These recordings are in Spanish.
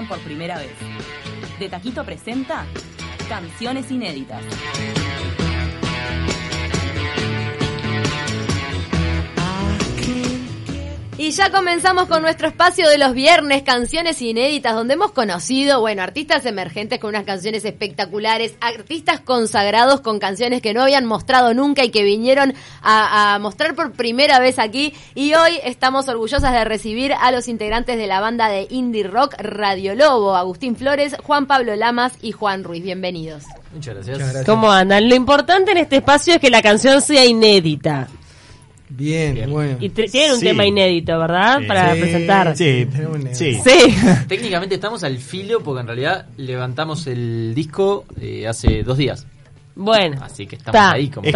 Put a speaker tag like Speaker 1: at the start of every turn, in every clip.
Speaker 1: por primera vez. De Taquito presenta Canciones Inéditas.
Speaker 2: Y ya comenzamos con nuestro espacio de los viernes, canciones inéditas, donde hemos conocido, bueno, artistas emergentes con unas canciones espectaculares, artistas consagrados con canciones que no habían mostrado nunca y que vinieron a, a mostrar por primera vez aquí. Y hoy estamos orgullosas de recibir a los integrantes de la banda de indie rock Radio Lobo, Agustín Flores, Juan Pablo Lamas y Juan Ruiz. Bienvenidos.
Speaker 3: Muchas gracias.
Speaker 4: Muchas gracias.
Speaker 5: ¿Cómo andan? Lo importante en este espacio es que la canción sea inédita.
Speaker 4: Bien,
Speaker 3: Bien.
Speaker 4: bueno.
Speaker 5: Y te- tienen un
Speaker 3: Sí.
Speaker 5: tema inédito, ¿verdad?
Speaker 3: Sí.
Speaker 5: Para
Speaker 4: Sí.
Speaker 5: presentar.
Speaker 3: Sí, sí.
Speaker 5: Sí.
Speaker 3: Técnicamente estamos al filo porque en realidad levantamos el disco eh, hace dos días.
Speaker 5: Bueno.
Speaker 3: Así que estamos
Speaker 5: Ta.
Speaker 3: ahí como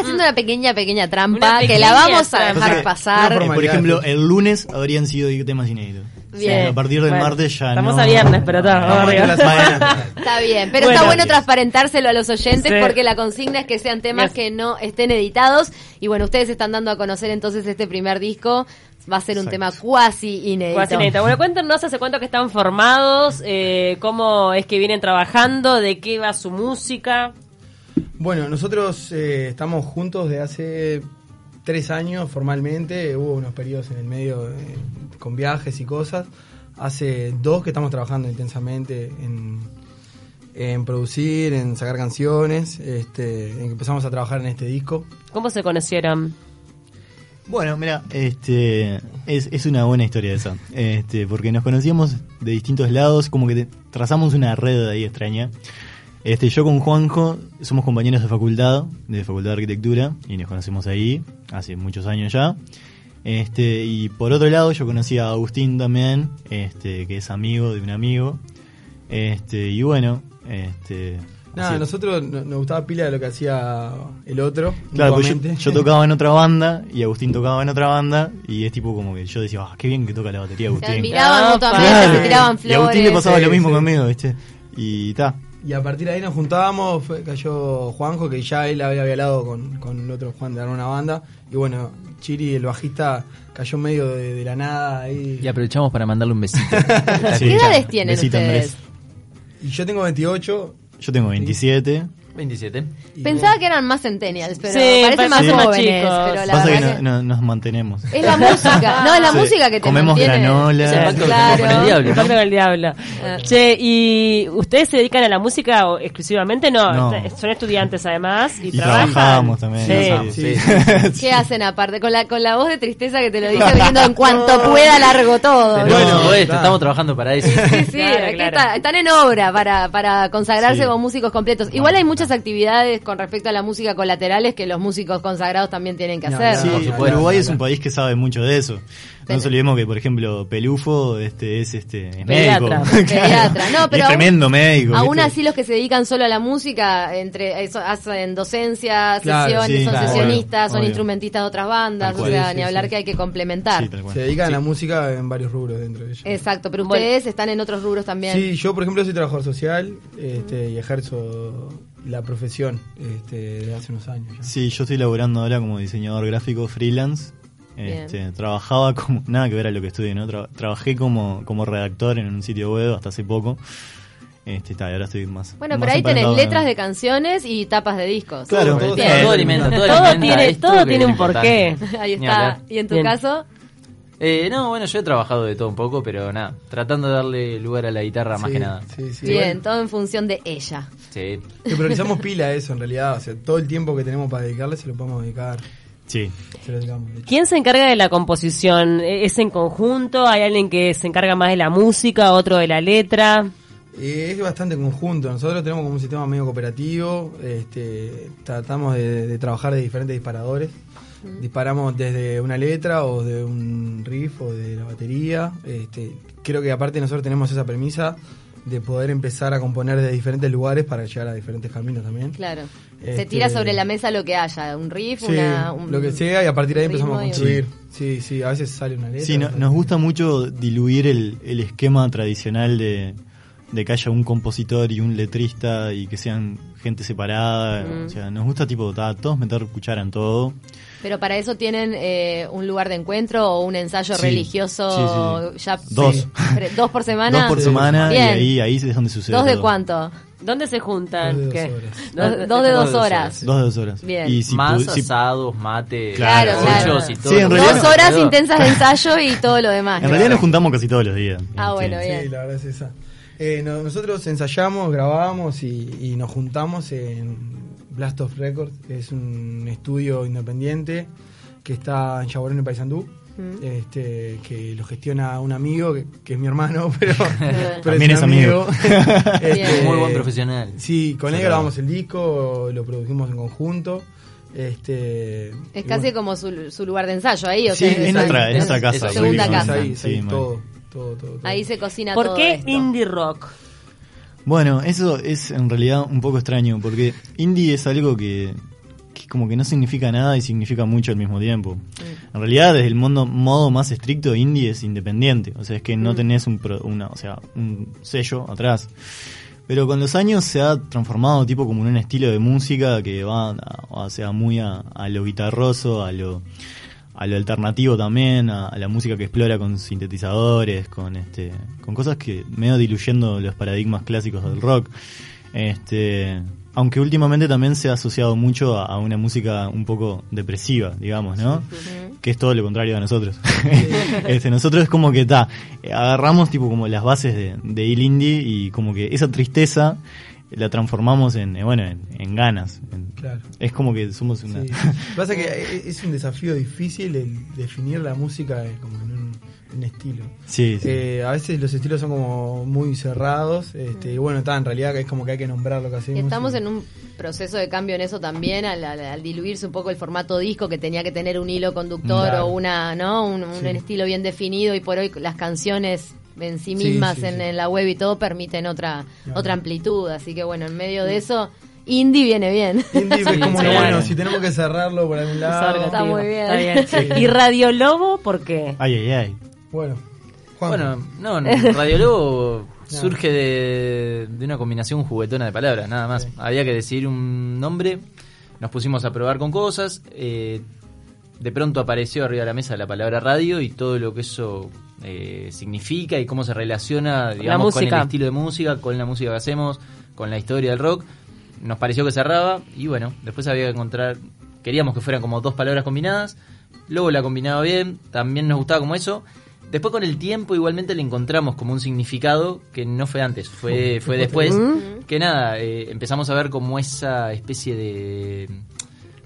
Speaker 2: haciendo una pequeña, pequeña trampa que la vamos a dejar pasar.
Speaker 6: Por ejemplo, el lunes habrían sido temas inéditos.
Speaker 2: Bien.
Speaker 6: A partir del
Speaker 5: Bueno,
Speaker 6: martes ya
Speaker 5: Estamos
Speaker 6: no.
Speaker 5: a viernes, pero está,
Speaker 4: semana.
Speaker 2: Está bien, pero
Speaker 5: Bueno.
Speaker 2: está bueno transparentárselo a los oyentes
Speaker 5: Sí.
Speaker 2: porque la consigna es que sean temas
Speaker 5: Yes.
Speaker 2: que no estén editados. Y bueno, ustedes están dando a conocer entonces este primer disco. Va a ser un
Speaker 6: Exacto.
Speaker 2: tema cuasi inédito.
Speaker 5: Cuasi. Bueno, cuéntenos hace cuánto que están formados, eh, cómo es que vienen trabajando, de qué va su música.
Speaker 4: Bueno, nosotros eh, estamos juntos de hace tres años formalmente. Hubo unos periodos en el medio eh, con viajes y cosas. Hace dos que estamos trabajando intensamente en, en producir, en sacar canciones, este, en que empezamos a trabajar en este disco.
Speaker 5: ¿Cómo se conocieron?
Speaker 6: Bueno, mira, este es, es una buena historia esa. Este, porque nos conocíamos de distintos lados, como que te- trazamos una red ahí extraña. Este, yo con Juanjo somos compañeros de facultad, de facultad de arquitectura, y nos conocemos ahí hace muchos años ya. Este, y por otro lado yo conocí a Agustín también, este, que es amigo de un amigo. Este, y bueno, este
Speaker 4: Nada,
Speaker 6: así-
Speaker 4: nosotros no- nos gustaba pila de lo que hacía el otro.
Speaker 6: Claro, pues yo, tocaba en otra banda y Agustín tocaba en otra banda y es tipo como que yo decía, ah, qué bien que toca la batería
Speaker 2: Se
Speaker 6: Agustín.
Speaker 2: admiraban
Speaker 5: Ah,
Speaker 2: mutuamente,
Speaker 6: Claro.
Speaker 2: se tiraban
Speaker 6: Y
Speaker 2: flores.
Speaker 6: a Agustín le pasaba
Speaker 4: Sí,
Speaker 6: lo mismo
Speaker 4: sí.
Speaker 6: conmigo, ¿viste? Y ta.
Speaker 4: Y a partir de ahí nos juntábamos, fue- cayó Juanjo, que ya él había hablado con, con el otro Juan de una banda. Y bueno, Chiri, el bajista, cayó medio de, de la nada ahí.
Speaker 3: Y aprovechamos para mandarle un besito.
Speaker 2: ¿Qué edades tienen
Speaker 6: Besito,
Speaker 2: ustedes?
Speaker 6: Andrés.
Speaker 4: Y yo tengo 28.
Speaker 6: Yo tengo 27.
Speaker 3: 27.
Speaker 4: y
Speaker 2: Pensaba que eran más centennials, pero
Speaker 5: Sí,
Speaker 2: parecen más
Speaker 5: más
Speaker 2: jóvenes.
Speaker 5: chicos.
Speaker 2: Pero la
Speaker 6: Pasa que no-
Speaker 2: que-
Speaker 6: no- nos mantenemos.
Speaker 2: Es la música, no, es la
Speaker 6: Sí.
Speaker 2: música que te
Speaker 6: Comemos
Speaker 2: mantiene.
Speaker 6: granola.
Speaker 3: El pacto
Speaker 2: Claro.
Speaker 3: con el diablo,
Speaker 5: con el diablo. Che, ¿y ustedes se dedican a la música o- exclusivamente? No, son estudiantes además y,
Speaker 6: Y
Speaker 5: trabajan.
Speaker 6: trabajamos también.
Speaker 5: Sí.
Speaker 6: sí,
Speaker 4: Sí.
Speaker 6: sí.
Speaker 2: ¿Qué hacen aparte? Con la, con la voz de tristeza que te lo dice diciendo en cuanto pueda largo todo.
Speaker 3: Bueno,
Speaker 4: No,
Speaker 3: esto,
Speaker 4: claro.
Speaker 3: estamos trabajando para eso.
Speaker 2: Sí, sí,
Speaker 5: Claro,
Speaker 2: aquí
Speaker 5: claro.
Speaker 2: está- están en obra para, para consagrarse
Speaker 6: Sí.
Speaker 2: como músicos completos. Igual hay muchas actividades con respecto a la música colaterales que los músicos consagrados también tienen que
Speaker 4: No,
Speaker 2: hacer.
Speaker 6: Sí,
Speaker 4: por supuesto.
Speaker 6: Uruguay es un país que sabe mucho de eso. No nos olvidemos que, por ejemplo, Pelufo este, es, este, es
Speaker 5: Pediatra.
Speaker 6: médico.
Speaker 2: Pediatra. No, pero
Speaker 6: es
Speaker 2: aún-
Speaker 6: tremendo médico.
Speaker 2: Aún
Speaker 6: ¿viste?
Speaker 2: así los que se dedican solo a la música, entre eso, hacen docencia,
Speaker 4: Claro,
Speaker 2: sesiones,
Speaker 6: sí,
Speaker 2: son
Speaker 6: claro,
Speaker 2: sesionistas, son
Speaker 6: obvio.
Speaker 2: instrumentistas de otras bandas,
Speaker 6: Tal
Speaker 2: o
Speaker 6: cual.
Speaker 2: sea,
Speaker 4: Sí,
Speaker 2: ni
Speaker 4: sí,
Speaker 2: hablar
Speaker 4: sí.
Speaker 2: que hay que complementar.
Speaker 6: Sí, cual.
Speaker 4: Se dedican a
Speaker 6: Sí.
Speaker 4: la música en varios rubros dentro de ellos.
Speaker 2: Exacto, pero
Speaker 5: Bueno.
Speaker 2: ustedes están en otros rubros también.
Speaker 4: Sí, yo por ejemplo soy trabajador social este, y ejerzo la profesión este, desde hace unos años. ya.
Speaker 6: Sí, yo estoy laburando ahora como diseñador gráfico freelance. Este, trabajaba como, nada que ver a lo que estudié, ¿no? Tra- trabajé como, como redactor en un sitio web hasta hace poco. Este, está, y ahora estoy más.
Speaker 2: Bueno,
Speaker 6: más
Speaker 2: pero ahí tenés letras de canciones y tapas de discos.
Speaker 6: Claro,
Speaker 4: Todo,
Speaker 2: Bien.
Speaker 3: Todo alimenta, todo,
Speaker 5: Todo
Speaker 3: alimenta
Speaker 5: tiene- todo tiene un porqué.
Speaker 2: Ahí está. ¿Y en tu
Speaker 5: Bien.
Speaker 2: caso?
Speaker 3: Eh, no, bueno, yo he trabajado de todo un poco, pero nada, tratando de darle lugar a la guitarra más que nada.
Speaker 4: sí, sí.
Speaker 2: Bien,
Speaker 4: Bueno,
Speaker 2: todo en función de ella.
Speaker 3: Sí.
Speaker 4: que priorizamos pila eso en realidad. O sea, todo el tiempo que tenemos para dedicarle se lo podemos dedicar.
Speaker 6: Sí.
Speaker 4: Se lo dedicamos. de.
Speaker 5: ¿Quién se encarga de la composición? ¿Es en conjunto? ¿Hay alguien que se encarga más de la música, otro de la letra?
Speaker 4: Eh, es bastante conjunto. Nosotros tenemos como un sistema medio cooperativo. Este, tratamos de, de trabajar de diferentes disparadores. Disparamos desde una letra o de un riff o de la batería. Este, creo que aparte nosotros tenemos esa premisa de poder empezar a componer de diferentes lugares para llegar a diferentes caminos también.
Speaker 2: Claro. Se
Speaker 4: Este-
Speaker 2: tira sobre la mesa lo que haya, un riff,
Speaker 4: Sí,
Speaker 2: una, un
Speaker 4: lo que sea y a partir de ahí empezamos a construir. Sí, sí, a veces sale una letra.
Speaker 6: Sí, no- nos gusta mucho diluir el, el esquema tradicional de, de que haya un compositor y un letrista y que sean gente separada.
Speaker 2: Mm.
Speaker 6: O sea, nos gusta tipo ta, todos meter cuchara en todo.
Speaker 2: Pero para eso tienen eh, un lugar de encuentro o un ensayo
Speaker 6: Sí,
Speaker 2: religioso
Speaker 6: sí, sí.
Speaker 2: ya
Speaker 6: Dos.
Speaker 2: pre- dos por semana.
Speaker 6: Dos por semana
Speaker 2: Bien.
Speaker 6: y ahí, ahí es donde sucede.
Speaker 2: ¿Dos de
Speaker 6: todo.
Speaker 2: cuánto?
Speaker 5: ¿Dónde se juntan?
Speaker 4: Dos de dos
Speaker 5: ¿Qué?
Speaker 4: horas.
Speaker 2: Dos, dos de dos horas.
Speaker 6: Dos de dos horas.
Speaker 2: Bien.
Speaker 6: Y si
Speaker 3: Más
Speaker 6: si-
Speaker 3: asados, mate,
Speaker 6: Claro,
Speaker 2: claro.
Speaker 3: y todo.
Speaker 6: Sí, en realidad-
Speaker 2: Dos horas intensas de ensayo y todo lo demás.
Speaker 6: en realidad nos juntamos casi todos los días.
Speaker 2: Ah, bueno, bien.
Speaker 4: Sí, la verdad es esa. Eh, no- nosotros ensayamos, grabamos y, y nos juntamos en Blast of Records, que es un estudio independiente que está en Chaborón, en Paysandú. Este, que lo gestiona un amigo que, que es mi hermano, pero, pero
Speaker 6: También es amigo.
Speaker 4: Este.
Speaker 3: Muy buen profesional.
Speaker 4: Sí, con él grabamos el disco, lo produjimos en conjunto. Este,
Speaker 2: Es
Speaker 4: y
Speaker 2: casi
Speaker 4: bueno.
Speaker 2: como su, su lugar de ensayo ahí. O
Speaker 6: Sí,
Speaker 2: sea,
Speaker 6: es
Speaker 2: es-
Speaker 6: nuestra, es casa.
Speaker 2: segunda casa.
Speaker 4: ahí,
Speaker 6: Sí, mal.
Speaker 4: todo, todo, todo, todo.
Speaker 2: Ahí se cocina
Speaker 5: ¿Por
Speaker 2: todo
Speaker 5: qué
Speaker 2: esto.
Speaker 5: indie rock?
Speaker 6: Bueno, eso es en realidad un poco extraño, porque indie es algo que, que como que no significa nada y significa mucho al mismo tiempo. En realidad, desde el mundo, modo más estricto, indie es independiente, o sea, es que no tenés un, pro- una, o sea, un sello atrás. Pero con los años se ha transformado tipo como en un estilo de música que va, a- o sea, muy a, a lo guitarroso, a lo, a lo alternativo también, a, a la música que explora con sintetizadores, con este, con cosas que medio diluyendo los paradigmas clásicos del rock. Este, aunque últimamente también se ha asociado mucho a, a una música un poco depresiva, digamos, ¿no? Que es todo lo contrario a nosotros. este, nosotros es como que está, agarramos tipo como las bases de, de el indie y como que esa tristeza la transformamos en, eh, bueno, en, en ganas. En-
Speaker 4: Claro.
Speaker 6: Es como que somos una...
Speaker 4: Sí. Pasa que e- es un desafío difícil el definir la música eh, como en un, un estilo.
Speaker 6: Sí, sí.
Speaker 4: Eh, a veces los estilos son como muy cerrados. Este, y bueno, está, en realidad es como que hay que nombrar lo que hacemos.
Speaker 2: Estamos
Speaker 4: y-
Speaker 2: en un proceso de cambio en eso también, al, al- al diluirse un poco el formato disco que tenía que tener un hilo conductor
Speaker 4: Claro.
Speaker 2: o una, ¿no? Un, un
Speaker 4: Sí.
Speaker 2: estilo bien definido y por hoy las canciones en sí mismas
Speaker 4: sí,
Speaker 2: en,
Speaker 4: sí.
Speaker 2: en la web y todo permiten otra
Speaker 4: Claro.
Speaker 2: otra amplitud, así que bueno, en medio de eso indie viene bien.
Speaker 4: Indie es como,
Speaker 3: sí,
Speaker 4: bueno,
Speaker 3: claro.
Speaker 4: si tenemos que cerrarlo por algún lado.
Speaker 2: Está muy bien.
Speaker 5: Está bien. ¿Y Radio Lobo por qué?
Speaker 6: Ay, ay, ay.
Speaker 4: Bueno, Juan.
Speaker 3: Bueno, no, no, Radio Lobo surge de, de una combinación juguetona de palabras, nada más. Había que decidir un nombre, nos pusimos a probar con cosas, eh, de pronto apareció arriba de la mesa la palabra radio y todo lo que eso eh, significa y cómo se relaciona, digamos, con el estilo de música, con la música que hacemos, con la historia del rock. Nos pareció que cerraba y bueno, después había que encontrar, queríamos que fueran como dos palabras combinadas, luego la combinaba bien, también nos gustaba como eso. Después con el tiempo igualmente le encontramos como un significado que no fue antes, fue, fue después. Que nada, eh, empezamos a ver como esa especie de,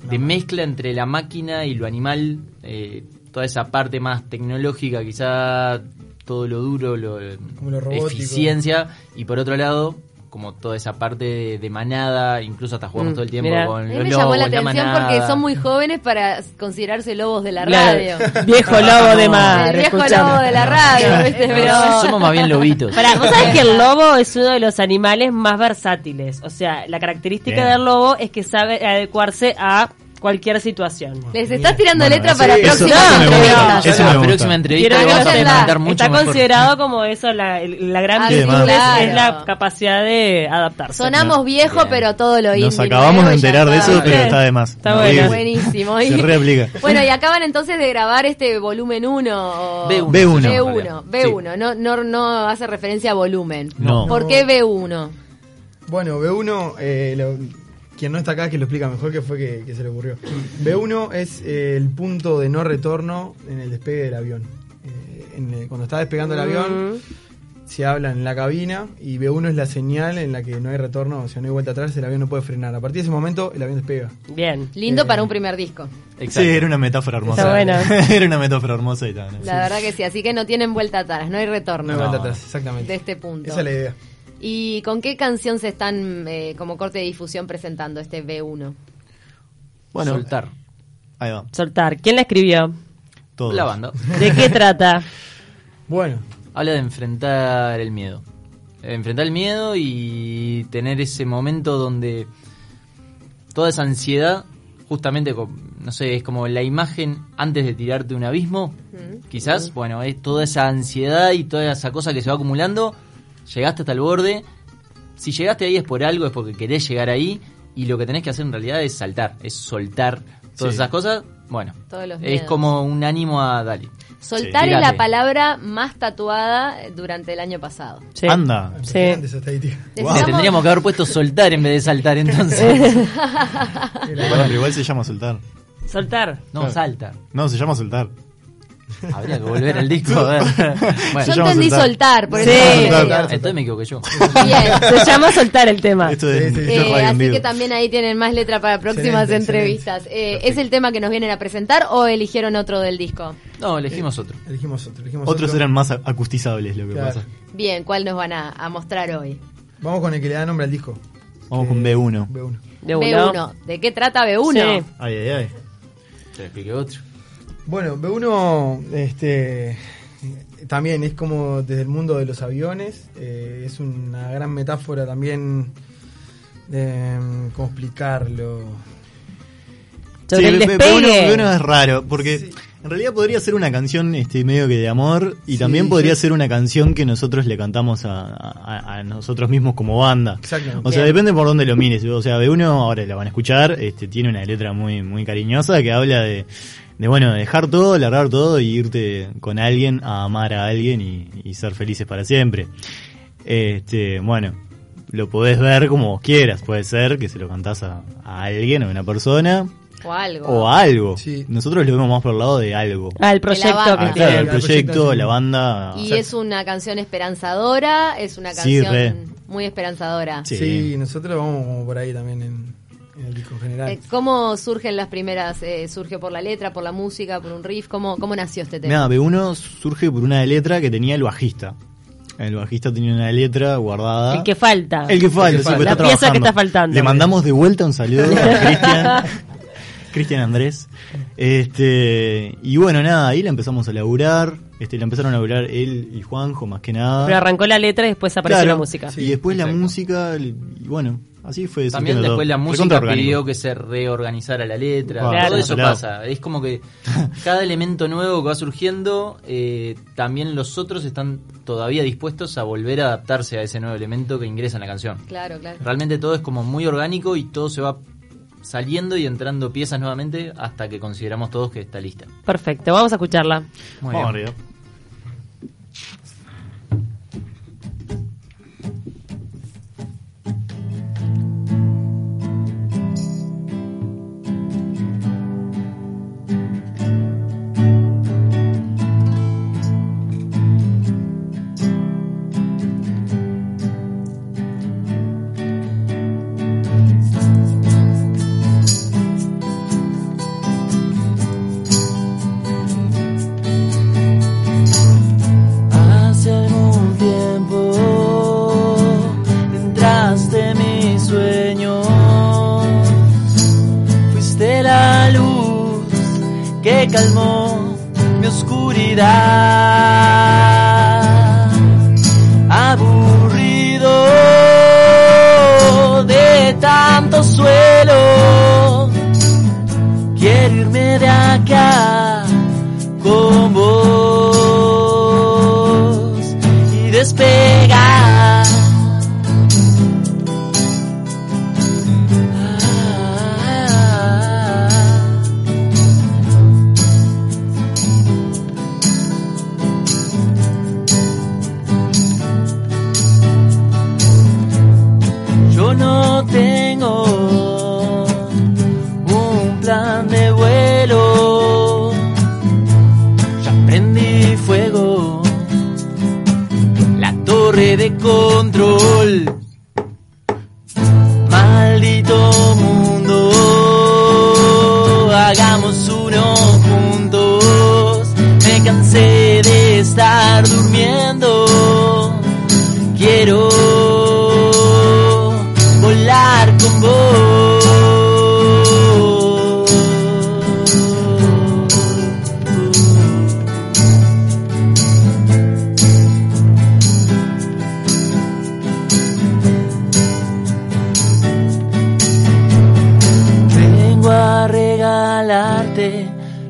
Speaker 3: de mezcla entre la máquina y lo animal, eh, toda esa parte más tecnológica, quizá todo lo duro, lo,
Speaker 4: Como lo
Speaker 3: eficiencia, y por otro lado, como toda esa parte de, de manada, incluso hasta jugamos
Speaker 5: Mm,
Speaker 3: todo el tiempo con
Speaker 2: A mí
Speaker 3: los
Speaker 2: me llamó
Speaker 3: lobos,
Speaker 2: la atención
Speaker 3: manada.
Speaker 2: porque son muy jóvenes para considerarse lobos de la
Speaker 5: Claro.
Speaker 2: radio.
Speaker 5: Viejo lobo de mar.
Speaker 2: el viejo
Speaker 5: escuchame.
Speaker 2: lobo de la radio, ¿viste?
Speaker 3: No,
Speaker 2: Pero
Speaker 3: somos más bien lobitos.
Speaker 5: Pará, vos sabés que el lobo es uno de los animales más versátiles. O sea, la característica
Speaker 6: Bien.
Speaker 5: del lobo es que sabe adecuarse a cualquier situación.
Speaker 2: les estás tirando
Speaker 6: Bueno,
Speaker 2: letra para
Speaker 5: me gusta,
Speaker 2: entrevistas.
Speaker 6: eso
Speaker 3: la próxima entrevista
Speaker 5: Quiero
Speaker 3: vamos a implementar mucho
Speaker 5: Está
Speaker 3: mejor.
Speaker 5: considerado como eso, la, la gran
Speaker 2: Ah,
Speaker 5: virtud
Speaker 6: sí,
Speaker 5: es,
Speaker 2: claro.
Speaker 5: es la capacidad de adaptarse.
Speaker 2: Sonamos viejo,
Speaker 3: Bien.
Speaker 2: pero todo lo indie
Speaker 6: Nos acabamos de
Speaker 2: y
Speaker 6: enterar de eso, pero está de más.
Speaker 5: Está bueno.
Speaker 2: Buenísimo.
Speaker 6: Se reaplica.
Speaker 2: Bueno, y acaban entonces de grabar este volumen 1.
Speaker 3: B1.
Speaker 6: B1.
Speaker 2: B1, B1. No, no, no hace referencia a volumen.
Speaker 6: No.
Speaker 2: ¿Por qué B1?
Speaker 4: Bueno, B1, eh, lo- quien no está acá que lo explica mejor que fue que, que se le ocurrió. B1 es eh, el punto de no retorno en el despegue del avión. Eh, en el- cuando está despegando el avión, se habla en la cabina y B1 es la señal en la que no hay retorno, o sea, no hay vuelta atrás, el avión no puede frenar. A partir de ese momento, el avión despega.
Speaker 5: Bien.
Speaker 2: Lindo
Speaker 4: Eh,
Speaker 2: para un primer disco.
Speaker 3: Exacto.
Speaker 6: Sí, era una metáfora hermosa.
Speaker 5: Está
Speaker 6: era una metáfora hermosa y tal. ¿no?
Speaker 2: La verdad que sí, así que no tienen vuelta atrás, no hay retorno
Speaker 4: No hay
Speaker 6: No.
Speaker 4: vuelta atrás, exactamente.
Speaker 2: de este punto.
Speaker 4: Esa es la idea.
Speaker 2: ¿Y con qué canción se están eh, como corte de difusión presentando este B1?
Speaker 6: Bueno,
Speaker 3: Soltar.
Speaker 6: ahí va.
Speaker 5: Soltar. ¿Quién la escribió?
Speaker 6: Todos.
Speaker 3: La banda.
Speaker 5: ¿De qué trata?
Speaker 4: Bueno,
Speaker 3: Habla de enfrentar el miedo. Enfrentar el miedo y tener ese momento donde toda esa ansiedad, justamente, con- no sé, es como la imagen antes de tirarte un abismo, quizás, bueno, es toda esa ansiedad y toda esa cosa que se va acumulando, llegaste hasta el borde. Si llegaste ahí es por algo, es porque querés llegar ahí. Y lo que tenés que hacer en realidad es saltar, es soltar todas
Speaker 6: Sí.
Speaker 3: esas cosas. Bueno,
Speaker 2: Todos los
Speaker 3: es como un ánimo a Dali.
Speaker 2: Soltar
Speaker 3: Sí.
Speaker 2: es la palabra más tatuada durante el año pasado.
Speaker 5: Sí.
Speaker 6: Anda.
Speaker 2: Necesitamos-
Speaker 3: Tendríamos que haber puesto soltar en vez de saltar entonces.
Speaker 6: Bueno, pero igual se llama soltar.
Speaker 5: Soltar.
Speaker 3: no, salta.
Speaker 6: No, se llama soltar.
Speaker 3: Habría que volver al disco a ver. Bueno,
Speaker 2: Yo entendí soltar,
Speaker 6: soltar.
Speaker 2: por
Speaker 5: Sí.
Speaker 2: eso.
Speaker 5: Soltar,
Speaker 2: digo.
Speaker 4: soltar.
Speaker 3: entonces me equivoqué yo.
Speaker 2: Bien.
Speaker 5: Se llama soltar el tema.
Speaker 6: Esto es,
Speaker 4: Sí, sí.
Speaker 6: esto es
Speaker 2: Eh,
Speaker 6: radio en
Speaker 2: así
Speaker 6: vivo.
Speaker 2: que también ahí tienen más letra para próximas
Speaker 4: Excelente,
Speaker 2: entrevistas. Eh, ¿Es el tema que nos vienen a presentar o eligieron otro del disco?
Speaker 3: No, elegimos otro.
Speaker 4: Elegimos otro. Elegimos
Speaker 6: Otros
Speaker 4: otro.
Speaker 6: eran más acustizables, lo que
Speaker 4: Claro.
Speaker 6: pasa.
Speaker 2: Bien, ¿cuál nos van a, a mostrar hoy?
Speaker 4: Vamos con el que le da nombre al disco.
Speaker 6: Vamos con B1.
Speaker 4: B1.
Speaker 5: De uno.
Speaker 2: B1. ¿De qué trata B1?
Speaker 5: Sí.
Speaker 6: Ay, ay, ay.
Speaker 3: Te expliqué otro.
Speaker 4: Bueno, B1 este, también es como desde el mundo de los aviones. eh, es una gran metáfora también de. ¿Cómo explicarlo?
Speaker 5: Sobre el
Speaker 6: B- B-
Speaker 5: despegue.
Speaker 6: B1, B1 es raro, porque en realidad podría ser una canción este, medio que de amor y
Speaker 4: Sí,
Speaker 6: también podría ser una canción que nosotros le cantamos a, a- a nosotros mismos como banda.
Speaker 4: Exactamente.
Speaker 6: O sea, depende por dónde lo mires. O sea, B1, ahora la van a escuchar, este, tiene una letra muy, muy cariñosa que habla de, de, bueno, dejar todo, largar todo y irte con alguien a amar a alguien y, y ser felices para siempre. Este, bueno, lo podés ver como vos quieras. Puede ser que se lo cantás a, a alguien, a una persona,
Speaker 2: O algo.
Speaker 6: o a algo.
Speaker 4: Sí.
Speaker 6: Nosotros lo vemos más por el lado de algo.
Speaker 5: Ah, el
Speaker 2: De la
Speaker 5: proyecto que
Speaker 6: Ah,
Speaker 4: sí.
Speaker 6: claro, el
Speaker 4: el
Speaker 6: proyecto,
Speaker 4: proyecto,
Speaker 6: la banda.
Speaker 2: Y
Speaker 6: o sea,
Speaker 2: es una canción esperanzadora, es una
Speaker 6: Sí,
Speaker 2: canción
Speaker 6: re.
Speaker 2: muy esperanzadora.
Speaker 6: Sí.
Speaker 4: Sí. nosotros vamos como por ahí también en, en el disco en general.
Speaker 2: Eh, ¿Cómo surgen las primeras? Eh, ¿Surge por la letra, por la música, por un riff? ¿Cómo, cómo nació este tema?
Speaker 6: Nada, B1 surge por una letra que tenía el bajista. El bajista tenía una letra guardada.
Speaker 5: El que falta.
Speaker 6: El que falta,
Speaker 4: El que
Speaker 6: sí,
Speaker 4: falta.
Speaker 6: pues
Speaker 5: La
Speaker 6: está
Speaker 5: pieza que
Speaker 6: trabajando.
Speaker 5: está faltando.
Speaker 6: Le mandamos de vuelta un saludo a Cristian. Cristian Andrés. Este, y bueno, nada, ahí la empezamos a laburar. Este, la empezaron a laburar él y Juanjo, más que nada.
Speaker 5: Pero arrancó la letra y después apareció
Speaker 6: Claro.
Speaker 5: la música.
Speaker 6: y después la música, y bueno, así fue.
Speaker 3: También después
Speaker 6: todo.
Speaker 3: la música pidió que se reorganizara la letra.
Speaker 6: Claro,
Speaker 3: todo eso
Speaker 6: claro.
Speaker 3: pasa. Es como que cada elemento nuevo que va surgiendo, eh, también los otros están todavía dispuestos a volver a adaptarse a ese nuevo elemento que ingresa en la canción.
Speaker 2: Claro, claro.
Speaker 3: Realmente todo es como muy orgánico y todo se va saliendo y entrando piezas nuevamente hasta que consideramos todos que está lista.
Speaker 5: Perfecto, vamos a escucharla.
Speaker 3: Muy
Speaker 6: Vamos
Speaker 3: bien. Tanto suelo,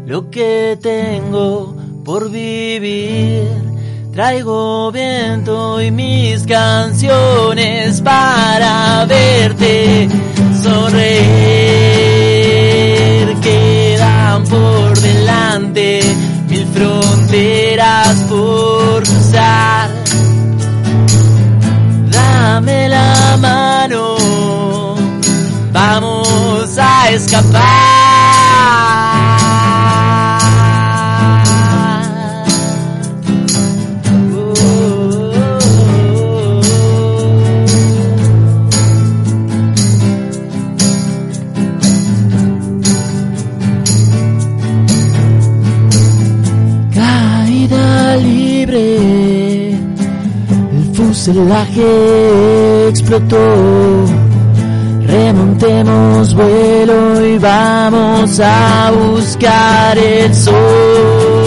Speaker 3: lo que tengo por vivir. Traigo viento y mis canciones para verte sonreír. Quedan por delante mil fronteras por cruzar. Dame la mano, vamos a escapar. Fuselaje explotó. Remontemos vuelo y vamos a buscar el sol.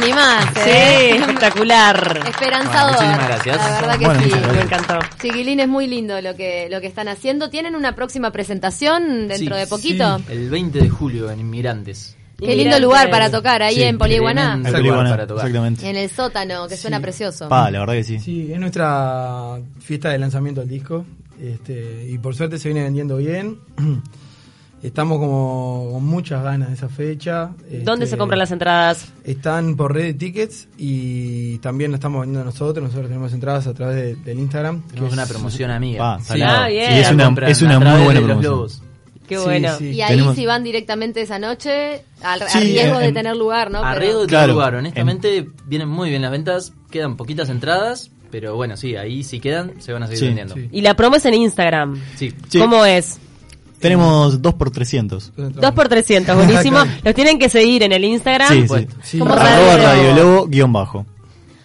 Speaker 2: Te animás?
Speaker 5: Sí,
Speaker 2: eh?
Speaker 5: espectacular.
Speaker 2: Esperanzador.
Speaker 3: Bueno, muchísimas gracias.
Speaker 2: La verdad que
Speaker 6: Bueno,
Speaker 2: sí.
Speaker 5: Me encantó.
Speaker 2: Chiquilín, es muy lindo lo que, lo que están haciendo. ¿Tienen una próxima presentación dentro
Speaker 3: Sí,
Speaker 2: de poquito?
Speaker 3: El 20 de julio en Inmigrantes.
Speaker 2: Qué lindo lugar para tocar ahí
Speaker 3: Sí,
Speaker 2: en Polihuaná.
Speaker 3: tocar.
Speaker 6: Exactamente.
Speaker 2: En el sótano, que suena precioso.
Speaker 6: Pa, la verdad que sí.
Speaker 4: Sí, es nuestra fiesta de lanzamiento del disco. Este, y por suerte se viene vendiendo bien. Estamos como con muchas ganas de esa fecha.
Speaker 5: ¿Dónde
Speaker 4: Este,
Speaker 5: se compran las entradas?
Speaker 4: Están por red de tickets y también la estamos vendiendo nosotros. Nosotros tenemos entradas a través de- del Instagram.
Speaker 3: Tenemos
Speaker 4: es-
Speaker 3: una promoción amiga.
Speaker 6: Pa,
Speaker 3: Sí.
Speaker 5: Ah, bien.
Speaker 6: Es una,
Speaker 3: Compran
Speaker 6: es una muy buena
Speaker 3: de los
Speaker 6: promoción.
Speaker 3: globos.
Speaker 5: Qué bueno.
Speaker 4: sí.
Speaker 2: Y ahí
Speaker 6: Tenemos-
Speaker 2: si van directamente esa noche, al, a
Speaker 6: Sí,
Speaker 2: riesgo de
Speaker 6: en-
Speaker 2: tener lugar, ¿no?
Speaker 3: A
Speaker 2: Pero-
Speaker 3: riesgo de
Speaker 6: Claro,
Speaker 3: tener lugar, honestamente vienen muy bien las ventas, quedan poquitas entradas, pero bueno, sí, ahí si quedan se van a seguir
Speaker 6: Sí,
Speaker 3: vendiendo.
Speaker 4: sí.
Speaker 5: Y la promo es en Instagram.
Speaker 3: Sí.
Speaker 6: Sí.
Speaker 5: ¿Cómo es?
Speaker 6: Tenemos 2 por 300
Speaker 5: 2 por 300, buenísimo. Los tienen que seguir en el Instagram.
Speaker 6: Sí, sí.
Speaker 3: supuesto.
Speaker 4: Sí,
Speaker 2: ¿Cómo
Speaker 6: Arroba
Speaker 2: Radio Lobo.
Speaker 6: Guión bajo.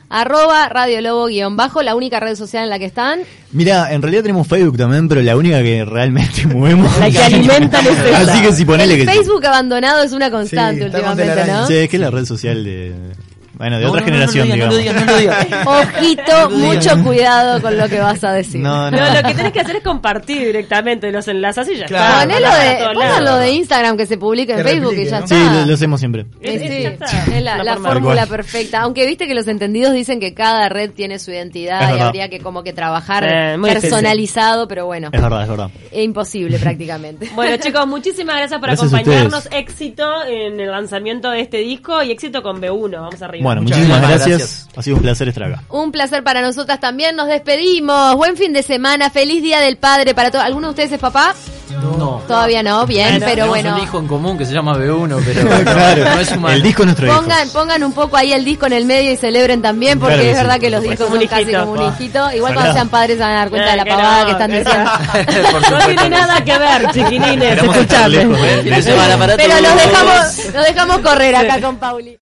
Speaker 2: Arroba Radio Lobo guion bajo, la única red social en la que están.
Speaker 6: Mira, en realidad tenemos Facebook también, pero la única que realmente movemos.
Speaker 5: La que alimentan es.
Speaker 6: Así que si ponele
Speaker 2: el
Speaker 6: que.
Speaker 2: Facebook abandonado es una constante últimamente. ¿no?
Speaker 6: Sí, es que es la red social de. Bueno, de
Speaker 3: No,
Speaker 6: otra
Speaker 3: no,
Speaker 6: generación,
Speaker 3: no, lo digas,
Speaker 6: digamos.
Speaker 3: no lo digas, no lo digas.
Speaker 2: Ojito, mucho cuidado con lo que vas a decir.
Speaker 6: No, no.
Speaker 5: No, lo que tenés que hacer es compartir directamente los enlaces y ya
Speaker 4: Claro.
Speaker 5: está.
Speaker 2: Ponelo de, de Instagram que se publique en
Speaker 4: Que
Speaker 2: Facebook y ya
Speaker 4: ¿no?
Speaker 6: Sí,
Speaker 2: está.
Speaker 6: lo, lo hacemos siempre.
Speaker 2: Eh,
Speaker 5: Es-
Speaker 2: sí,
Speaker 5: ya está.
Speaker 2: es la, fórmula perfecta. Aunque viste que los entendidos dicen que cada red tiene su identidad
Speaker 6: Es
Speaker 2: y
Speaker 6: verdad.
Speaker 2: habría que como que trabajar
Speaker 5: Eh,
Speaker 2: personalizado, pero bueno,
Speaker 6: Es verdad, es verdad.
Speaker 2: es imposible prácticamente.
Speaker 5: Bueno chicos, muchísimas gracias por
Speaker 6: Gracias
Speaker 5: acompañarnos. Éxito en el lanzamiento de este disco y éxito con B1. Vamos arriba.
Speaker 6: Bueno,
Speaker 4: Muchas
Speaker 6: muchísimas
Speaker 3: gracias.
Speaker 6: gracias. Ha sido un placer estar acá.
Speaker 2: Un placer para nosotras también. Nos despedimos. Buen fin de semana. Feliz Día del Padre para todos. ¿Alguno de ustedes es papá?
Speaker 3: No.
Speaker 2: Todavía no. Bien, pero bueno.
Speaker 3: un hijo en común que se llama B1, pero
Speaker 6: claro,
Speaker 3: no es humano.
Speaker 6: el disco es nuestro hijo.
Speaker 2: Pongan, pongan un poco ahí el disco en el medio y celebren también, porque
Speaker 6: Claro
Speaker 2: es
Speaker 6: sí,
Speaker 2: verdad que los discos son casi
Speaker 5: Como un hijito.
Speaker 2: Igual cuando sean padres se van a dar cuenta de la pavada
Speaker 5: no,
Speaker 2: que están diciendo.
Speaker 5: No tiene nada que ver,
Speaker 6: estar
Speaker 5: Escuchadme.
Speaker 2: Pero los dejamos, los dejamos correr acá con Pauli.